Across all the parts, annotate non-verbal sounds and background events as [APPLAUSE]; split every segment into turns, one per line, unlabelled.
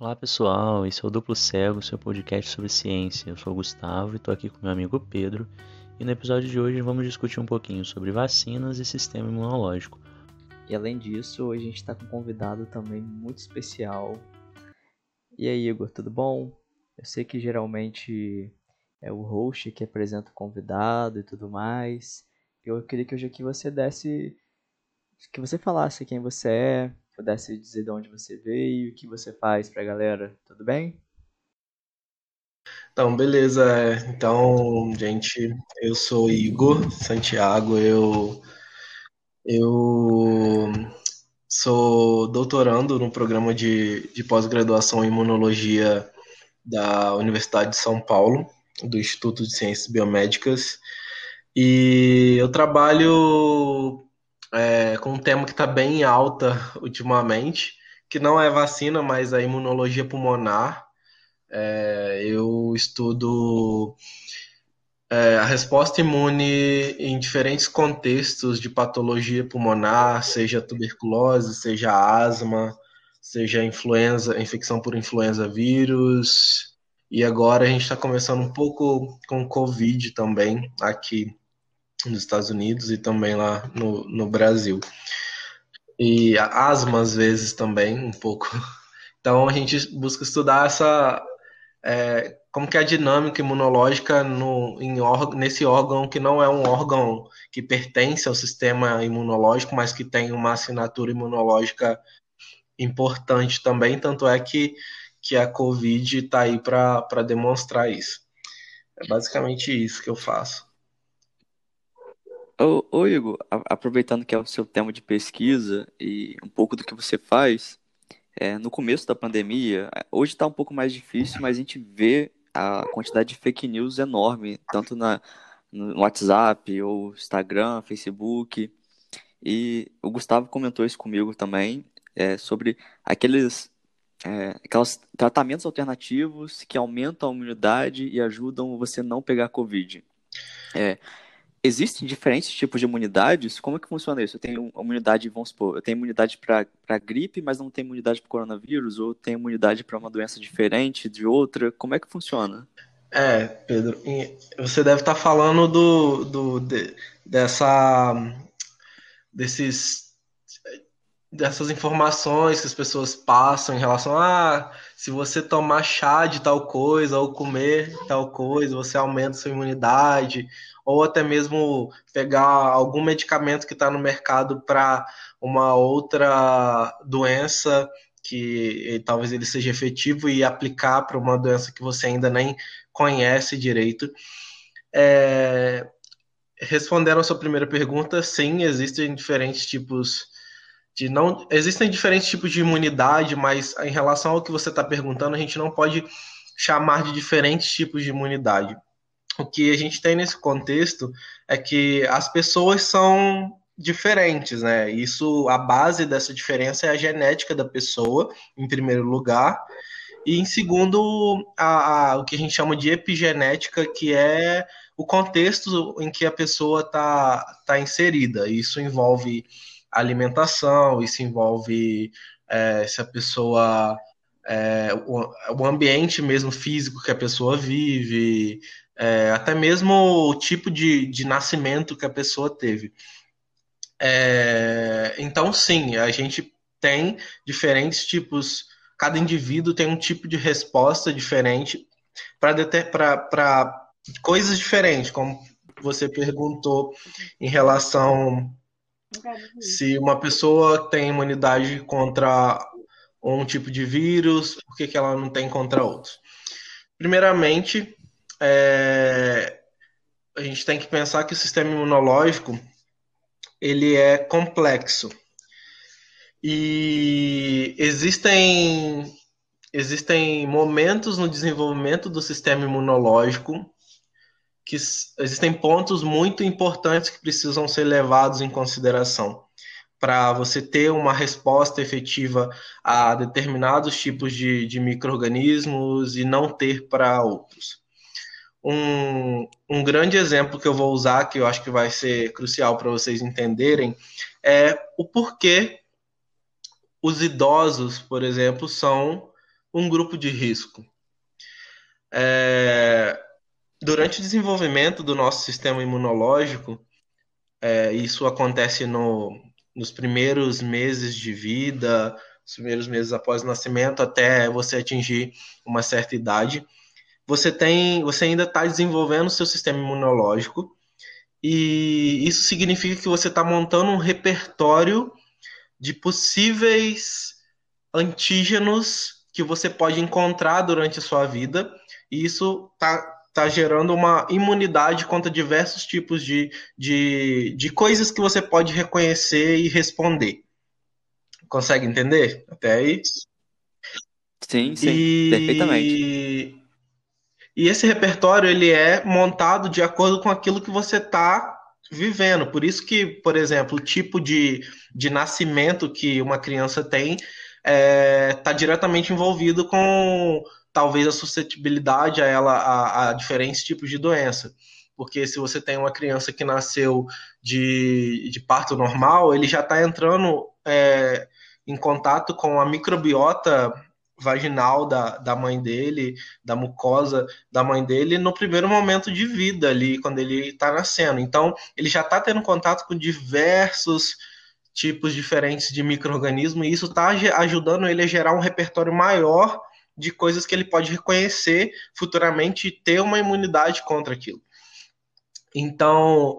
Olá pessoal, esse é o Duplo Cego, seu podcast sobre ciência. Eu sou o Gustavo e estou aqui com meu amigo Pedro. E no episódio de hoje vamos discutir um pouquinho sobre vacinas e sistema imunológico.
E além disso, hoje a gente está com um convidado também muito especial. E aí, Igor, tudo bom? Eu sei que geralmente é o host que apresenta o convidado e tudo mais. Eu queria que hoje aqui você desse. que você falasse quem você é, pudesse dizer de onde você veio, o que você faz pra galera, tudo bem?
Então, beleza. Então, gente, eu sou Igor Santiago, eu, eu sou doutorando no programa de, de pós-graduação em imunologia da Universidade de São Paulo, do Instituto de Ciências Biomédicas, e eu trabalho é, com um tema que está bem em alta ultimamente, que não é vacina, mas a imunologia pulmonar. É, eu estudo é, a resposta imune em diferentes contextos de patologia pulmonar, seja tuberculose, seja asma, seja influenza, infecção por influenza vírus. E agora a gente está começando um pouco com Covid também aqui nos Estados Unidos e também lá no, no Brasil. E asma, às vezes, também, um pouco. [LAUGHS] Então, a gente busca estudar essa. É, como que é a dinâmica imunológica no, em nesse órgão que não é um órgão que pertence ao sistema imunológico, mas que tem uma assinatura imunológica importante também, tanto é que, que a Covid está aí para demonstrar isso. É basicamente isso que eu faço.
Ô, Igor, aproveitando que é o seu tema de pesquisa e um pouco do que você faz, é, no começo da pandemia, hoje está um pouco mais difícil, mas a gente vê a quantidade de fake news enorme, tanto na, no WhatsApp, ou Instagram, Facebook. E o Gustavo comentou isso comigo também, é, sobre aqueles, é, tratamentos alternativos que aumentam a imunidade e ajudam você não pegar Covid. É, existem diferentes tipos de imunidades? Como é que funciona isso? Eu tenho imunidade, vamos supor, eu tenho imunidade para gripe, mas não tenho imunidade para coronavírus? Ou tenho imunidade para uma doença diferente de outra? Como é que funciona?
É, Pedro, você deve estar falando do, do de, dessa desses dessas informações que as pessoas passam em relação a ah, se você tomar chá de tal coisa ou comer tal coisa, você aumenta sua imunidade, ou até mesmo pegar algum medicamento que está no mercado para uma outra doença que talvez ele seja efetivo e aplicar para uma doença que você ainda nem conhece direito. É... Respondendo a sua primeira pergunta, sim, existem diferentes tipos de não existem diferentes tipos de imunidade, mas em relação ao que você está perguntando, a gente não pode chamar de diferentes tipos de imunidade o que a gente tem nesse contexto é que as pessoas são diferentes, né? Isso, a base dessa diferença é a genética da pessoa, em primeiro lugar, e em segundo, a, a, o que a gente chama de epigenética, que é o contexto em que a pessoa está tá inserida. Isso envolve alimentação, isso envolve é, se a pessoa. É, o, o ambiente mesmo físico que a pessoa vive, é, até mesmo o tipo de, de nascimento que a pessoa teve. É, então, sim, a gente tem diferentes tipos, cada indivíduo tem um tipo de resposta diferente para coisas diferentes, como você perguntou em relação se uma pessoa tem imunidade contra um tipo de vírus, por que, que ela não tem contra outros? Primeiramente, é, a gente tem que pensar que o sistema imunológico ele é complexo e existem existem momentos no desenvolvimento do sistema imunológico que existem pontos muito importantes que precisam ser levados em consideração para você ter uma resposta efetiva a determinados tipos de, de micro-organismos e não ter para outros. Um, um grande exemplo que eu vou usar, que eu acho que vai ser crucial para vocês entenderem, é o porquê os idosos, por exemplo, são um grupo de risco? É, durante o desenvolvimento do nosso sistema imunológico, é, isso acontece no, nos primeiros meses de vida, os primeiros meses após o nascimento, até você atingir uma certa idade. Você tem, você ainda está desenvolvendo o seu sistema imunológico e isso significa que você está montando um repertório de possíveis antígenos que você pode encontrar durante a sua vida, e isso está tá gerando uma imunidade contra diversos tipos de, de, de coisas que você pode reconhecer e responder. Consegue entender até aí?
Sim, sim, e... perfeitamente.
E esse repertório ele é montado de acordo com aquilo que você está vivendo. Por isso que, por exemplo, o tipo de, de nascimento que uma criança tem está é, tá diretamente envolvido com talvez a suscetibilidade a ela a, a, diferentes tipos de doença. Porque se você tem uma criança que nasceu de, de parto normal, ele já está entrando é, em contato com a microbiota vaginal da, da mãe dele, da mucosa da mãe dele, no primeiro momento de vida ali, quando ele está nascendo. Então, ele já está tendo contato com diversos tipos diferentes de micro-organismos, e isso está ajudando ele a gerar um repertório maior de coisas que ele pode reconhecer futuramente e ter uma imunidade contra aquilo. Então,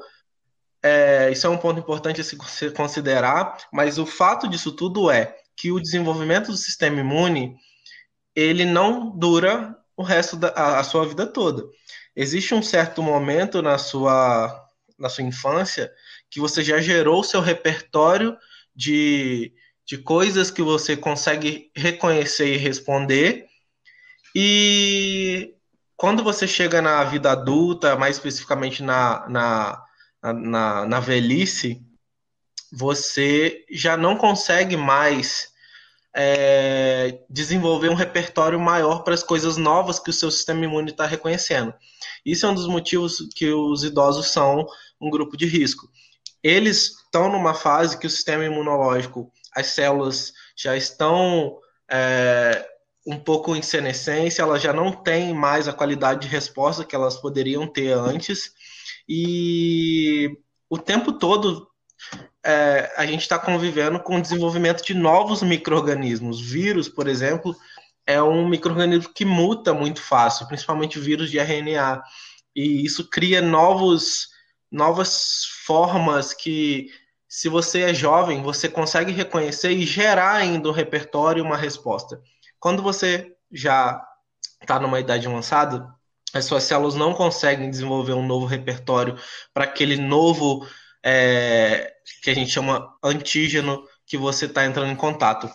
é, isso é um ponto importante a se considerar, mas o fato disso tudo é que o desenvolvimento do sistema imune ele não dura o resto da a, a sua vida toda. Existe um certo momento na sua na sua infância que você já gerou o seu repertório de, de coisas que você consegue reconhecer e responder. E quando você chega na vida adulta, mais especificamente na, na, na, na velhice, você já não consegue mais é, desenvolver um repertório maior para as coisas novas que o seu sistema imune está reconhecendo. Isso é um dos motivos que os idosos são um grupo de risco. Eles estão numa fase que o sistema imunológico, as células já estão é, um pouco em senescência, elas já não têm mais a qualidade de resposta que elas poderiam ter antes, e o tempo todo é, a gente está convivendo com o desenvolvimento de novos micro-organismos. Vírus, por exemplo, é um microorganismo que muta muito fácil, principalmente vírus de RNA. E isso cria novos, novas formas que, se você é jovem, você consegue reconhecer e gerar ainda um repertório uma resposta. Quando você já está numa idade avançada, as suas células não conseguem desenvolver um novo repertório para aquele novo é, que a gente chama antígeno que você está entrando em contato.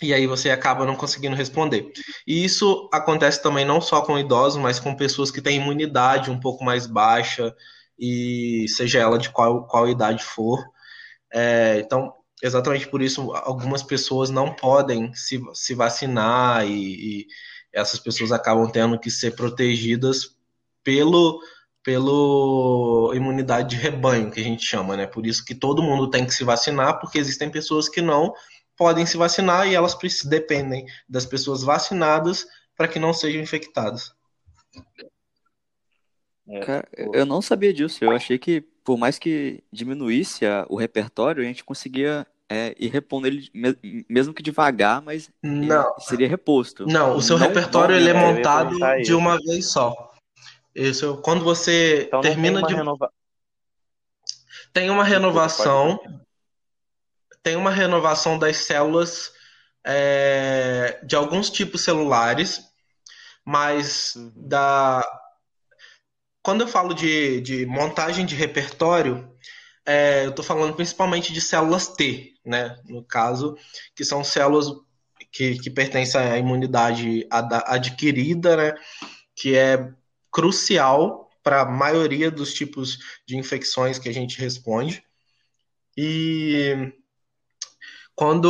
E aí você acaba não conseguindo responder. E isso acontece também não só com idosos, mas com pessoas que têm imunidade um pouco mais baixa, e seja ela de qual, qual idade for. É, então, exatamente por isso, algumas pessoas não podem se, se vacinar e, e essas pessoas acabam tendo que ser protegidas pelo pelo imunidade de rebanho, que a gente chama, né? Por isso que todo mundo tem que se vacinar, porque existem pessoas que não podem se vacinar e elas dependem das pessoas vacinadas para que não sejam infectadas.
É, Cara, eu não sabia disso. Eu achei que, por mais que diminuísse a, o repertório, a gente conseguia é, ir repondo ele, mesmo que devagar, mas
não.
seria reposto.
Não, o seu não repertório ele é montado de uma vez só. Isso, quando você então, termina
tem
de.
Renova...
Tem uma renovação. Tem uma renovação das células é, de alguns tipos celulares, mas uhum. da. Quando eu falo de, de montagem de repertório, é, eu estou falando principalmente de células T, né? No caso, que são células que, que pertencem à imunidade adquirida, né? Que é crucial para a maioria dos tipos de infecções que a gente responde. E quando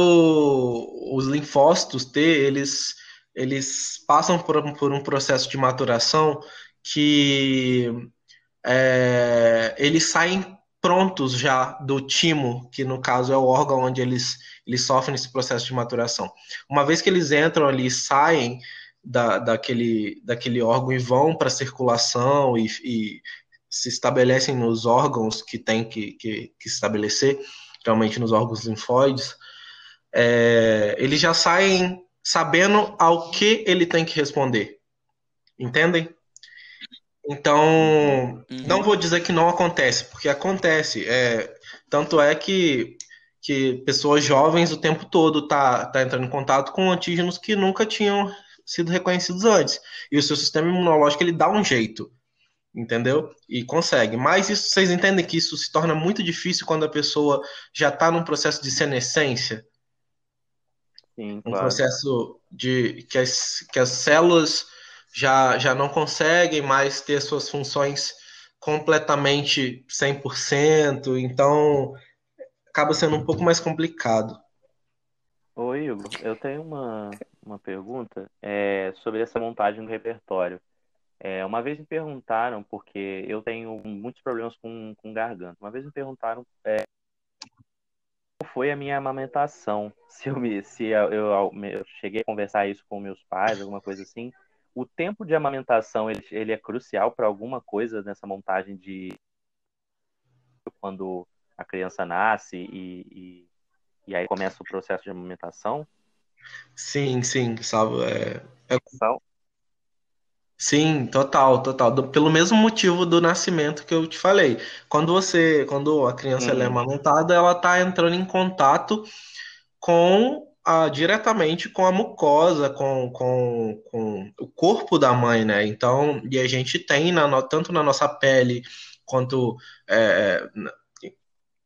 os linfócitos T, eles, eles passam por, por um processo de maturação que é, eles saem prontos já do timo, que no caso é o órgão onde eles, eles sofrem esse processo de maturação. Uma vez que eles entram ali e saem da, daquele, daquele órgão e vão para a circulação e, e, se estabelecem nos órgãos que tem que, que, que estabelecer, realmente nos órgãos linfóides, é, eles já saem sabendo ao que ele tem que responder. Entendem? Então, uhum. não vou dizer que não acontece, porque acontece. É, tanto é que, que pessoas jovens o tempo todo tá, tá entrando em contato com antígenos que nunca tinham sido reconhecidos antes. E o seu sistema imunológico ele dá um jeito, entendeu? E consegue. Mas isso, vocês entendem que isso se torna muito difícil quando a pessoa já está num processo de senescência?
Sim,
claro. Um processo de que as, que as células já, já não conseguem mais ter suas funções completamente 100%, então acaba sendo um pouco mais complicado.
Oi, Hugo, eu tenho uma, uma pergunta é, sobre essa montagem do repertório. É, uma vez me perguntaram, porque eu tenho muitos problemas com, com garganta, uma vez me perguntaram é, foi a minha amamentação, [LAUGHS] se, eu, me, se eu, eu, eu cheguei a conversar isso com meus pais, alguma coisa assim, o tempo de amamentação ele, ele é crucial para alguma coisa nessa montagem de quando a criança nasce e, e, e, aí começa o processo de amamentação?
Sim, sim, sabe? É, é... Sim, total, total. Do, pelo mesmo motivo do nascimento que eu te falei. Quando você, quando a criança é uhum. amamentada, ela está entrando em contato com diretamente com a mucosa, com, com, com o corpo da mãe, né? Então, e a gente tem, na, tanto na nossa pele quanto é,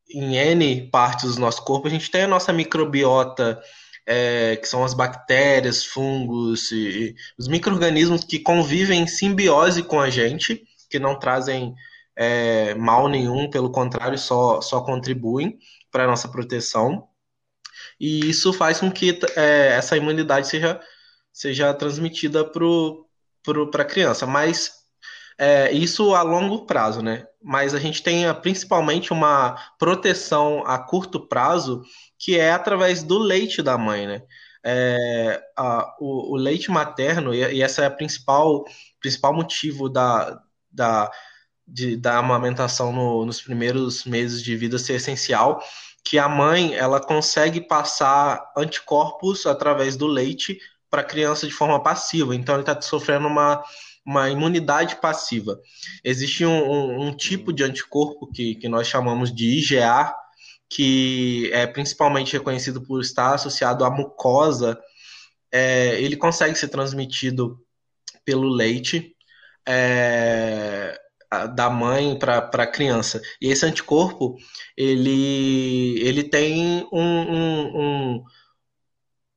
em N partes do nosso corpo, a gente tem a nossa microbiota, é, que são as bactérias, fungos, e, e os micro-organismos que convivem em simbiose com a gente, que não trazem é, mal nenhum, pelo contrário, só, só contribuem para a nossa proteção e isso faz com que é, essa imunidade seja, seja transmitida para a criança. Mas é, isso a longo prazo, né? Mas a gente tem principalmente uma proteção a curto prazo, que é através do leite da mãe, né? É, a, o, o, leite materno, e, e essa é a principal, principal motivo da, da, de, da amamentação no, nos primeiros meses de vida ser essencial, que a mãe ela consegue passar anticorpos através do leite para a criança de forma passiva. Então ele está sofrendo uma, uma imunidade passiva. Existe um, um, um, tipo de anticorpo que, que nós chamamos de IgA, que é principalmente reconhecido por estar associado à mucosa. É, ele consegue ser transmitido pelo leite. É, da mãe para a criança. E esse anticorpo, ele, ele tem um, um, um,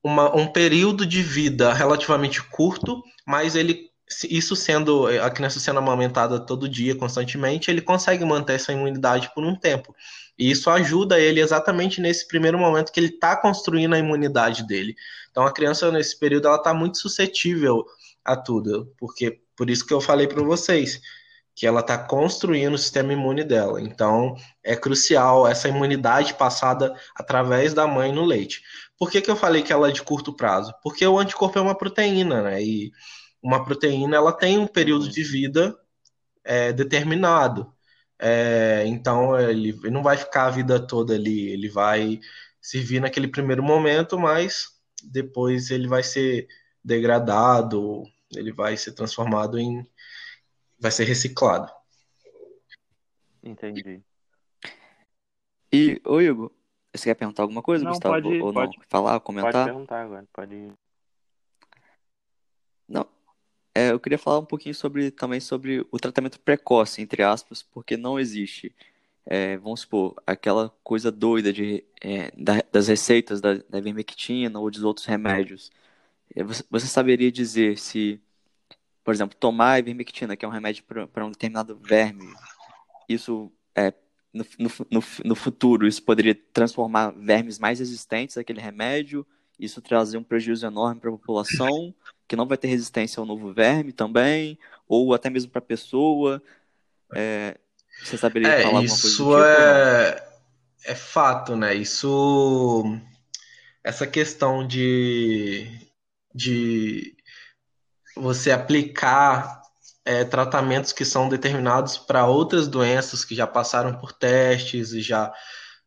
uma, um período de vida relativamente curto, mas ele isso sendo a criança sendo amamentada todo dia, constantemente, ele consegue manter essa imunidade por um tempo. E isso ajuda ele exatamente nesse primeiro momento que ele está construindo a imunidade dele. Então a criança nesse período ela está muito suscetível a tudo, porque por isso que eu falei para vocês que ela está construindo o sistema imune dela. Então, é crucial essa imunidade passada através da mãe no leite. Por que, que eu falei que ela é de curto prazo? Porque o anticorpo é uma proteína, né? E uma proteína ela tem um período de vida é, determinado. É, então, ele, não vai ficar a vida toda ali. Ele vai servir naquele primeiro momento, mas depois ele vai ser degradado, ele vai ser transformado em vai ser reciclado.
Entendi.
E, ô Igor, você quer perguntar alguma coisa,
não,
Gustavo?
Pode,
ou
pode,
não? Falar, comentar?
Pode perguntar agora, pode.
Não. É, eu queria falar um pouquinho sobre também sobre o tratamento precoce, entre aspas, porque não existe, é, vamos supor, aquela coisa doida de, é, da, das receitas da, da ivermectina ou dos outros remédios. É, você, você saberia dizer se por exemplo, tomar ivermectina, que é um remédio para um determinado verme, isso é, no, no, no, futuro, isso poderia transformar vermes mais resistentes àquele remédio, isso trazer um prejuízo enorme para a população, que não vai ter resistência ao novo verme também, ou até mesmo para a pessoa. É, Você saberia
É,
falar alguma coisa
isso
tipo
é, é fato, né? Isso, essa questão de, de você aplicar é, tratamentos que são determinados para outras doenças que já passaram por testes e já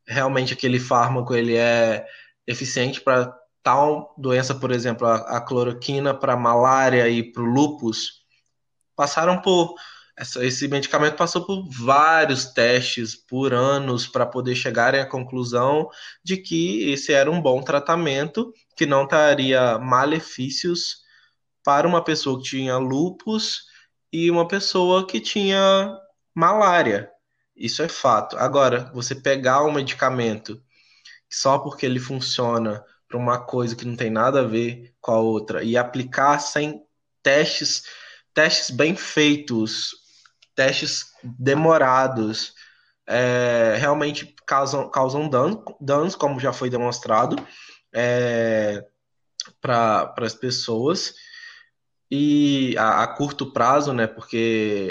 realmente aquele fármaco ele é eficiente para tal doença, por exemplo, a, a cloroquina para malária e para o lúpus, passaram por essa- esse medicamento passou por vários testes por anos para poder chegarem à conclusão de que esse era um bom tratamento, que não traria malefícios para uma pessoa que tinha lúpus e uma pessoa que tinha malária. Isso é fato. Agora, você pegar um medicamento só porque ele funciona para uma coisa que não tem nada a ver com a outra e aplicar sem testes, testes bem feitos, testes demorados, é, realmente causam, causam dano, danos, como já foi demonstrado, é, para as pessoas e a, a curto prazo, né? Porque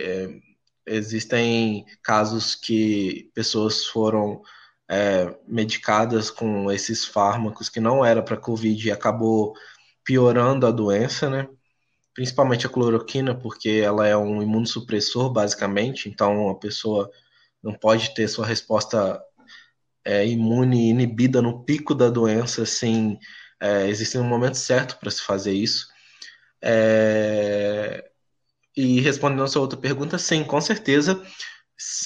é, existem casos que pessoas foram é, medicadas com esses fármacos que não era para Covid e acabou piorando a doença, né? Principalmente a cloroquina, porque ela é um imunossupressor, basicamente, então a pessoa não pode ter sua resposta é, imune inibida no pico da doença, assim, é, existe um momento certo para se fazer isso. É, e respondendo a sua outra pergunta, sim, com certeza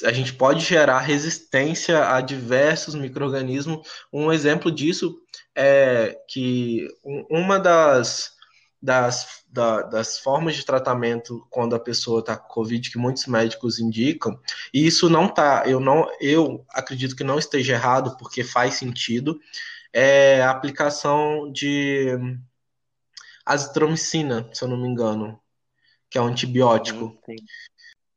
a gente pode gerar resistência a diversos micro-organismos. Um exemplo disso é que uma das, das, da, das formas de tratamento quando a pessoa está com Covid, que muitos médicos indicam, e isso não tá, eu não, eu acredito que não esteja errado, porque faz sentido, é a aplicação de azitromicina, se eu não me engano, que é um antibiótico.
Uhum, sim.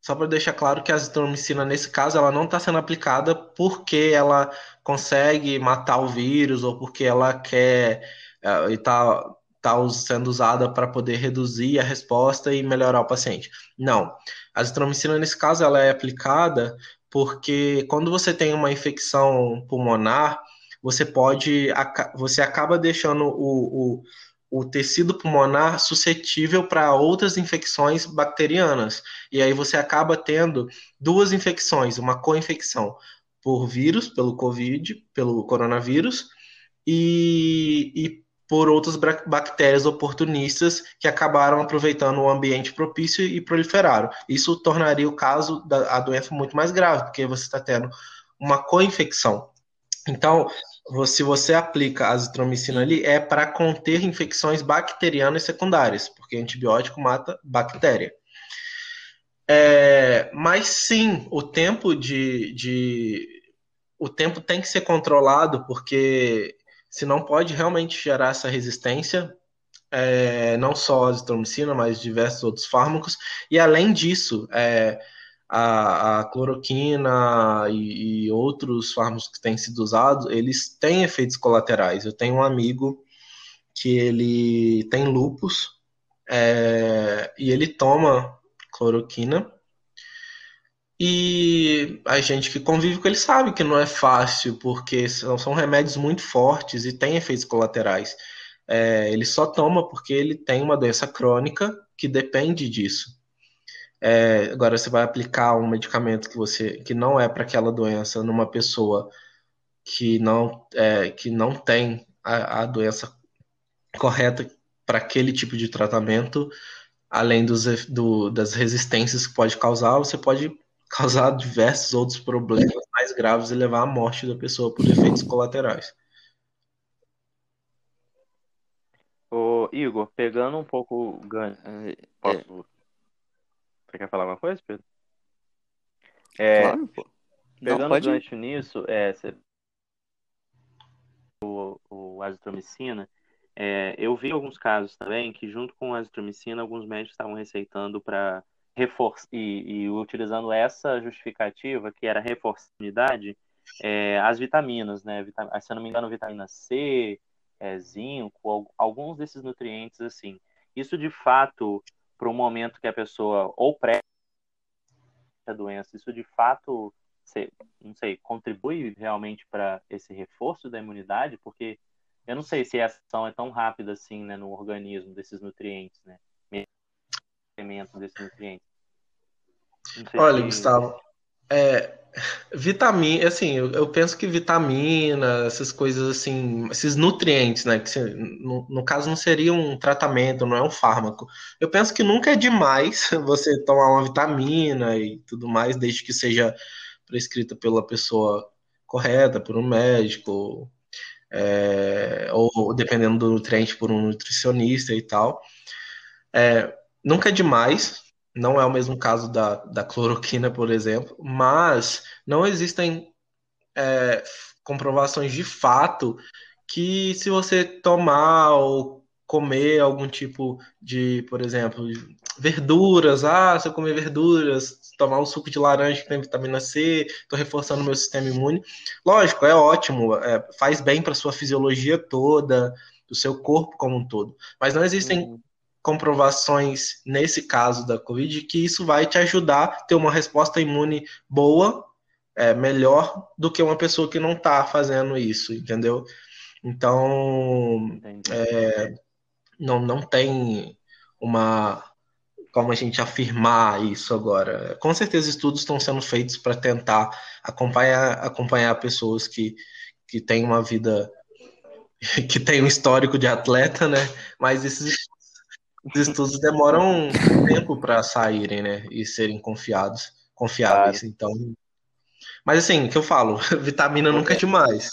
Só para deixar claro que a azitromicina, nesse caso, ela não está sendo aplicada porque ela consegue matar o vírus ou porque ela quer eh, e está tá sendo usada para poder reduzir a resposta e melhorar o paciente. Não. A azitromicina, nesse caso, ela é aplicada porque quando você tem uma infecção pulmonar, você pode, você acaba deixando o, o, o tecido pulmonar suscetível para outras infecções bacterianas. E aí você acaba tendo duas infecções, uma co-infecção por vírus, pelo Covid, pelo coronavírus, e, e por outras bactérias oportunistas que acabaram aproveitando o ambiente propício e proliferaram. Isso tornaria o caso da doença muito mais grave, porque você está tendo uma co-infecção. Então, se você aplica a azitromicina ali, é para conter infecções bacterianas secundárias, porque antibiótico mata bactéria. É, mas sim, o tempo de, de- o tempo tem que ser controlado, porque senão pode realmente gerar essa resistência, é, não só a azitromicina, mas diversos outros fármacos. E além disso, é, a, a cloroquina e, e outros fármacos que têm sido usados, eles têm efeitos colaterais. Eu tenho um amigo que ele tem lupus, é, e ele toma cloroquina. E a gente que convive com ele sabe que não é fácil, porque são, são remédios muito fortes e têm efeitos colaterais. É, ele só toma porque ele tem uma doença crônica que depende disso. É, agora você vai aplicar um medicamento que você que não é para aquela doença numa pessoa que não é, que não tem a, a doença correta para aquele tipo de tratamento, além dos, do- das resistências que pode causar, você pode [LAUGHS] causar diversos outros problemas mais graves e levar à morte da pessoa por efeitos colaterais.
Ô, Igor, pegando um pouco o gancho.
É,
Posso. Você quer falar alguma coisa, Pedro? É,
claro, pô. Não,
pegando o
pode ir.
gancho nisso, é, você- o, o azitromicina, é, eu vi alguns casos também que, junto com a azitromicina, alguns médicos estavam receitando para reforçar e, e utilizando essa justificativa, que era reforçar a imunidade, é, as vitaminas, né? Vita- se eu não me engano, vitamina C, é, zinco, al- alguns desses nutrientes assim. Isso de fato, para o momento que a pessoa ou pré a doença, isso de fato, não sei, contribui realmente para esse reforço da imunidade? Porque eu não sei se a ação é tão rápida assim, né, no organismo desses nutrientes, né? desses nutrientes.
Olha, se... Gustavo, é, vitamina, assim, eu, eu, penso que vitamina, essas coisas assim, esses nutrientes, né, que se, no, no, caso não seria um tratamento, não é um fármaco. Eu penso que nunca é demais [LAUGHS] você tomar uma vitamina e tudo mais, desde que seja prescrita pela pessoa correta, por um médico, é, ou dependendo do nutriente, por um nutricionista e tal. É, nunca é demais, não é o mesmo caso da, da cloroquina, por exemplo, mas não existem é, comprovações de fato que se você tomar ou comer algum tipo de, por exemplo, verduras, ah, se eu comer verduras, tomar um suco de laranja que tem vitamina C, estou reforçando meu sistema imune. Lógico, é ótimo, é, faz bem para sua fisiologia toda, do seu corpo como um todo. Mas não existem uhum comprovações nesse caso da Covid que isso vai te ajudar a ter uma resposta imune boa, é, melhor do que uma pessoa que não está fazendo isso, entendeu? Então, é, não, não tem uma como a gente afirmar isso agora. Com certeza estudos estão sendo feitos para tentar acompanhar, acompanhar pessoas que, que têm uma vida [LAUGHS] que tem um histórico de atleta, né? Mas esses os estudos demoram um tempo para saírem, né? E serem confiados, confiáveis. Claro. Então. Mas assim, que eu falo, [LAUGHS] vitamina nunca é demais.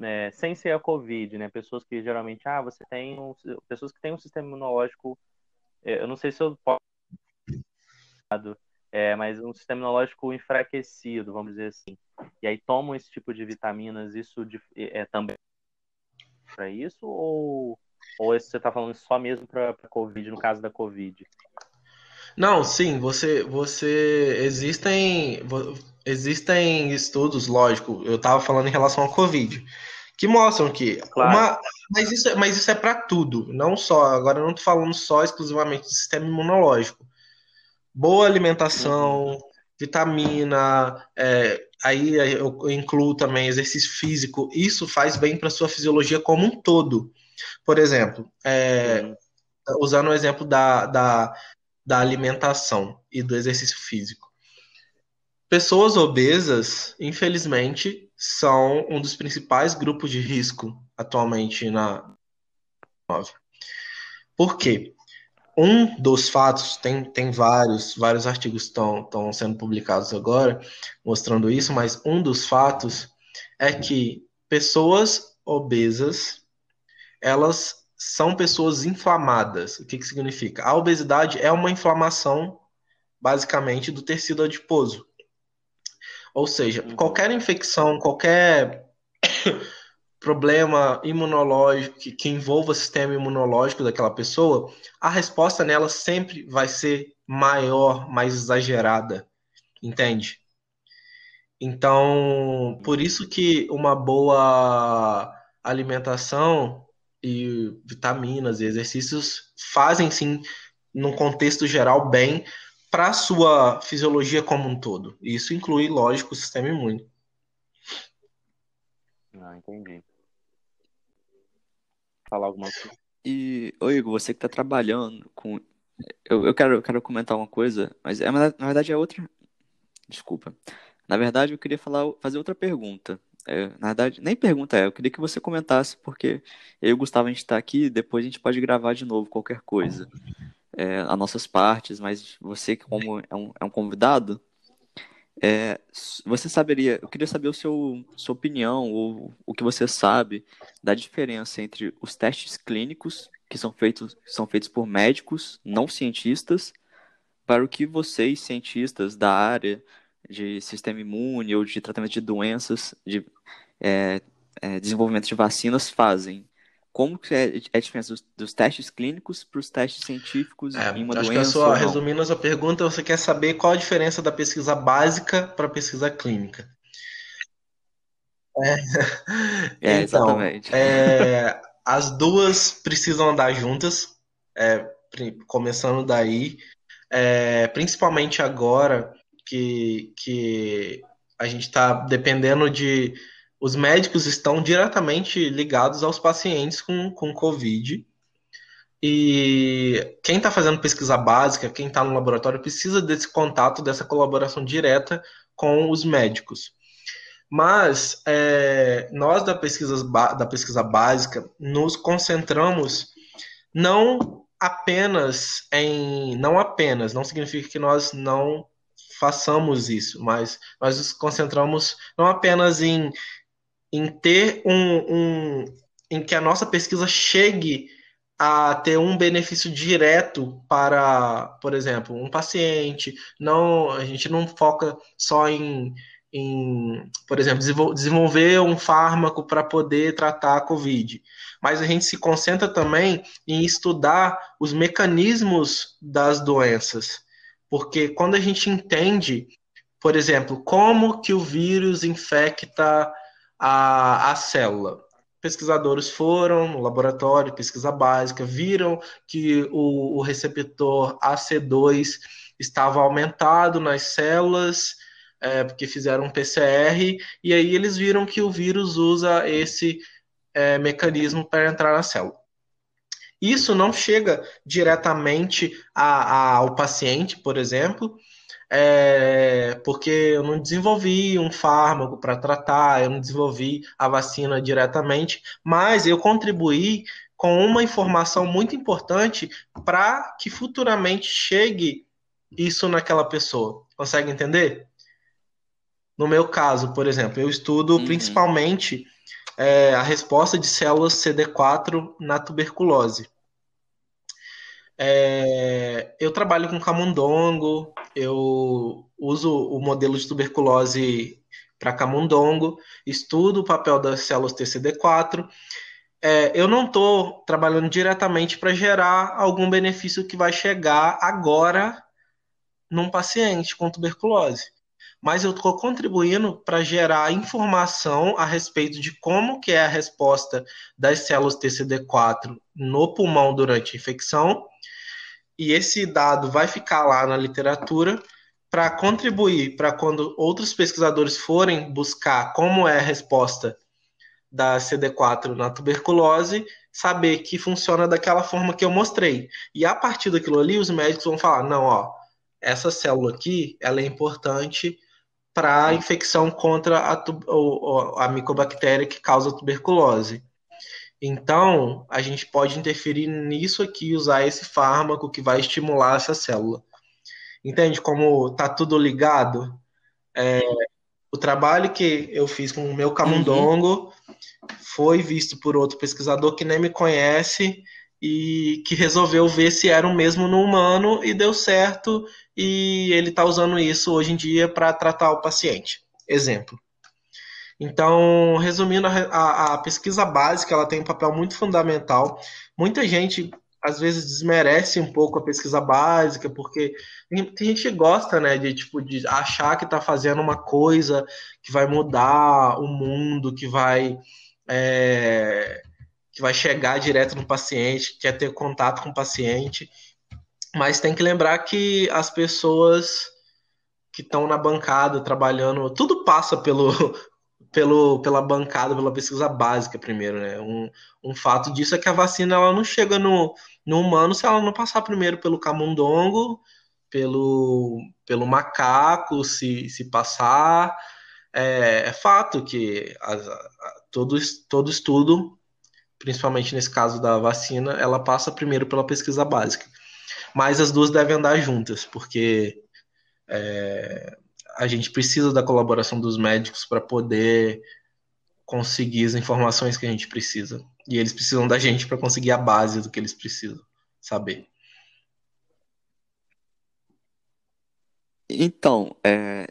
É, sem ser a Covid, né? Pessoas que geralmente, ah, você tem um, pessoas que têm um sistema imunológico, é, eu não sei se eu posso, é, mas um sistema imunológico enfraquecido, vamos dizer assim. E aí tomam esse tipo de vitaminas, isso de, é também para isso ou ou você está falando só mesmo para Covid, no caso da Covid?
Não, sim, você, você existem, existem estudos, lógico, eu estava falando em relação à Covid, que mostram que claro. uma, mas isso, é, mas isso é para tudo, não só, agora eu não estou falando só exclusivamente do sistema imunológico. Boa alimentação, uhum. vitamina, é, aí eu incluo também exercício físico, isso faz bem para sua fisiologia como um todo. Por exemplo, é, usando o exemplo da, da, da alimentação e do exercício físico. Pessoas obesas, infelizmente, são um dos principais grupos de risco atualmente na Por quê? Um dos fatos, tem, tem vários, vários artigos estão, estão sendo publicados agora mostrando isso, mas um dos fatos é que pessoas obesas elas são pessoas inflamadas. O que, que significa? A obesidade é uma inflamação, basicamente, do tecido adiposo. Ou seja, uhum. qualquer infecção, qualquer [COUGHS] problema imunológico que, que, envolva o sistema imunológico daquela pessoa, a resposta nela sempre vai ser maior, mais exagerada, entende? Então, por isso que uma boa alimentação e vitaminas e exercícios fazem sim, num contexto geral, bem para a sua fisiologia como um todo. E isso inclui, lógico, o sistema imune.
Ah, entendi. Falar alguma coisa?
E, ô Igor, você que está trabalhando com. Eu, eu, quero, eu quero comentar uma coisa, mas é, na verdade é outra. Desculpa. Na verdade, eu queria falar, fazer outra pergunta. É, na verdade, nem pergunta é, eu queria que você comentasse, porque eu e o Gustavo a gente está aqui, depois a gente pode gravar de novo qualquer coisa, é, as nossas partes, mas você, como é um, é um convidado, é, você saberia, eu queria saber o seu, sua opinião, ou o que você sabe da diferença entre os testes clínicos, que são feitos, são feitos por médicos, não cientistas, para o que vocês, cientistas da área, de sistema imune ou de tratamento de doenças, de é, é, desenvolvimento de vacinas fazem? Como que é, é a diferença dos, dos testes clínicos para os testes científicos
é,
em uma
acho
doença? Que
a sua, resumindo a sua pergunta, você quer saber qual a diferença da pesquisa básica para a pesquisa clínica.
É, [LAUGHS] é então, exatamente.
É, as duas precisam andar juntas, é, começando daí. principalmente agora que, que a gente está dependendo de. Os médicos estão diretamente ligados aos pacientes com, com Covid. E quem está fazendo pesquisa básica, quem está no laboratório, precisa desse contato, dessa colaboração direta com os médicos. Mas é, nós da pesquisa, da pesquisa básica nos concentramos não apenas em. Não apenas, não significa que nós não façamos isso, mas nós nos concentramos não apenas em, em ter um, um em que a nossa pesquisa chegue a ter um benefício direto para, por exemplo, um paciente. Não, a gente não foca só em, em por exemplo, desenvolver um fármaco para poder tratar a COVID, mas a gente se concentra também em estudar os mecanismos das doenças. Porque quando a gente entende, por exemplo, como que o vírus infecta a, a célula, pesquisadores foram no laboratório, pesquisa básica, viram que o, o receptor AC2 estava aumentado nas células, é, porque fizeram um PCR, e aí eles viram que o vírus usa esse é, mecanismo para entrar na célula. Isso não chega diretamente a, a, ao paciente, por exemplo, é, porque eu não desenvolvi um fármaco para tratar, eu não desenvolvi a vacina diretamente, mas eu contribuí com uma informação muito importante para que futuramente chegue isso naquela pessoa. Consegue entender? No meu caso, por exemplo, eu estudo uhum. principalmente é, a resposta de células CD4 na tuberculose. É, eu trabalho com camundongo, eu uso o modelo de tuberculose para camundongo, estudo o papel das células TCD4. É, eu não estou trabalhando diretamente para gerar algum benefício que vai chegar agora num paciente com tuberculose mas eu estou contribuindo para gerar informação a respeito de como que é a resposta das células TCD4 no pulmão durante a infecção, e esse dado vai ficar lá na literatura para contribuir para quando outros pesquisadores forem buscar como é a resposta da CD4 na tuberculose, saber que funciona daquela forma que eu mostrei. E a partir daquilo ali, os médicos vão falar: não, ó, essa célula aqui, ela é importante para a infecção contra a, a, micobactéria que causa tuberculose. Então, a gente pode interferir nisso aqui, usar esse fármaco que vai estimular essa célula. Entende como está tudo ligado? É, o trabalho que eu fiz com o meu camundongo uhum. foi visto por outro pesquisador que nem me conhece e que resolveu ver se era o mesmo no humano e deu certo e ele está usando isso hoje em dia para tratar o paciente. Exemplo. Então, resumindo, a, a, pesquisa básica ela tem um papel muito fundamental. Muita gente às vezes desmerece um pouco a pesquisa básica, porque tem gente que gosta, né, de tipo de achar que está fazendo uma coisa que vai mudar o mundo, que vai é, que vai chegar direto no paciente, quer ter contato com o paciente. Mas tem que lembrar que as pessoas que estão na bancada trabalhando, tudo passa pelo, pelo, pela bancada, pela pesquisa básica primeiro, né? Um, um fato disso é que a vacina ela não chega no, no humano se ela não passar primeiro pelo camundongo, pelo, pelo macaco, se, se passar. É, é fato que a, a, todo, todo estudo, principalmente nesse caso da vacina, ela passa primeiro pela pesquisa básica mas as duas devem andar juntas, porque é, a gente precisa da colaboração dos médicos para poder conseguir as informações que a gente precisa. E eles precisam da gente para conseguir a base do que eles precisam saber.
Então, é,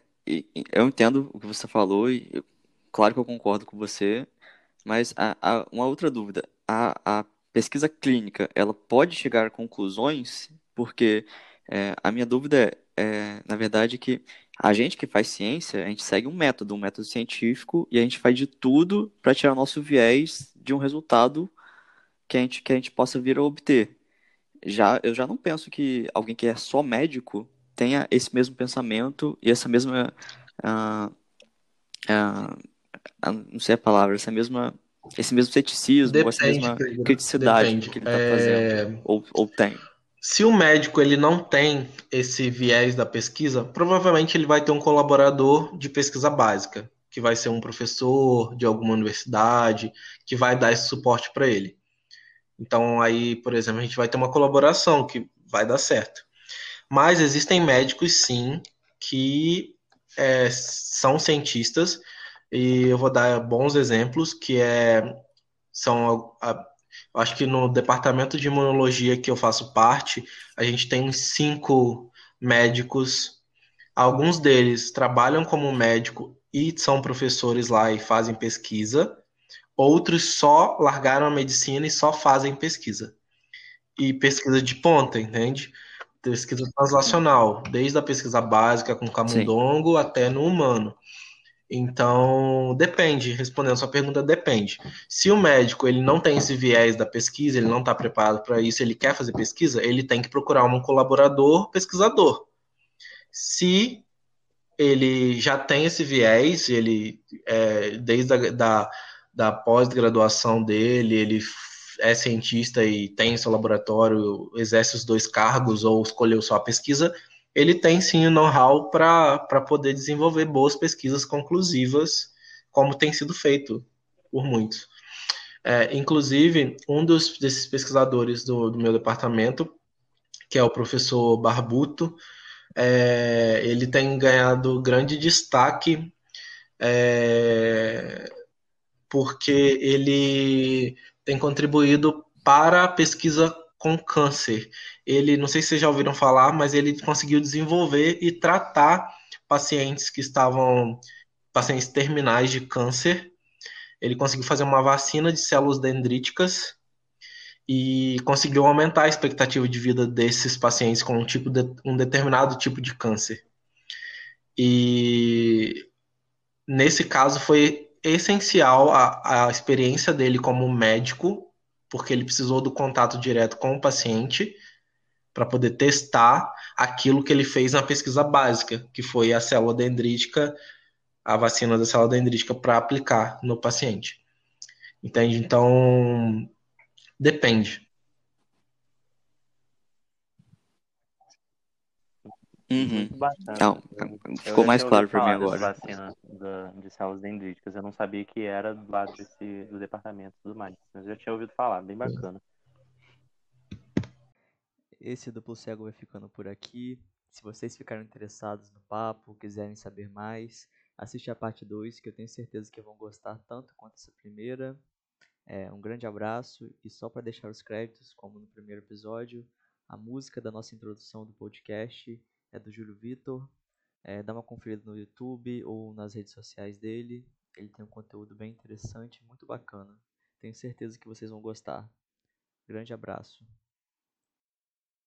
eu entendo o que você falou e claro que eu concordo com você, mas a, a, uma outra dúvida, a, a pesquisa clínica, ela pode chegar a conclusões porque é, a minha dúvida é, é, na verdade, que a gente que faz ciência, a gente segue um método, um método científico, e a gente faz de tudo para tirar o nosso viés de um resultado que a gente, que a gente possa vir a obter. já, eu já não penso que alguém que é só médico tenha esse mesmo pensamento e essa mesma. Uh, uh, não sei a palavra, essa mesma. Esse mesmo ceticismo,
Depende,
essa mesma criticidade
depende.
que ele está
É,
fazendo. Ou, ou tem.
Se o médico ele não tem esse viés da pesquisa, provavelmente ele vai ter um colaborador de pesquisa básica, que vai ser um professor de alguma universidade, que vai dar esse suporte para ele. Então aí, por exemplo, a gente vai ter uma colaboração que vai dar certo. Mas existem médicos sim que é, são cientistas e eu vou dar bons exemplos que é são a, acho que no departamento de imunologia que eu faço parte, a gente tem cinco médicos. Alguns deles trabalham como médico e são professores lá e fazem pesquisa. Outros só largaram a medicina e só fazem pesquisa. E pesquisa de ponta, entende? Pesquisa translacional, desde a pesquisa básica com camundongo até no humano. Então, depende, respondendo a sua pergunta, depende. Se o médico ele não tem esse viés da pesquisa, ele não está preparado para isso, ele quer fazer pesquisa, ele tem que procurar um colaborador pesquisador. Se ele já tem esse viés, ele é, desde a da, da pós-graduação dele, ele é cientista e tem seu laboratório, exerce os dois cargos ou escolheu só a pesquisa, ele tem sim o know-how para poder desenvolver boas pesquisas conclusivas, como tem sido feito por muitos. É, inclusive, um dos, desses pesquisadores do, do, meu departamento, que é o professor Barbuto, é, ele tem ganhado grande destaque é, porque ele tem contribuído para a pesquisa com câncer. Ele, não sei se vocês já ouviram falar, mas ele conseguiu desenvolver e tratar pacientes que estavam pacientes terminais de câncer. Ele conseguiu fazer uma vacina de células dendríticas e conseguiu aumentar a expectativa de vida desses pacientes com um, tipo de, um determinado tipo de câncer. E nesse caso foi essencial a, a experiência dele como médico porque ele precisou do contato direto com o paciente para poder testar aquilo que ele fez na pesquisa básica, que foi a célula dendrítica, a vacina da célula dendrítica para aplicar no paciente. Entende? Então, depende.
Uhum. Não, ficou mais claro para mim agora.
vacina da- de células dendríticas. Eu não sabia que era do lado desse, do departamento e tudo mais. Mas eu já tinha ouvido falar, bem bacana.
Esse duplo cego vai ficando por aqui. Se vocês ficaram interessados no papo, quiserem saber mais, assiste a parte 2, que eu tenho certeza que vão gostar tanto quanto essa primeira. É, um grande abraço e só para deixar os créditos, como no primeiro episódio, a música da nossa introdução do podcast é do Júlio Vitor. É, dá uma conferida no YouTube ou nas redes sociais dele. Ele tem um conteúdo bem interessante, muito bacana. Tenho certeza que vocês vão gostar. Grande abraço.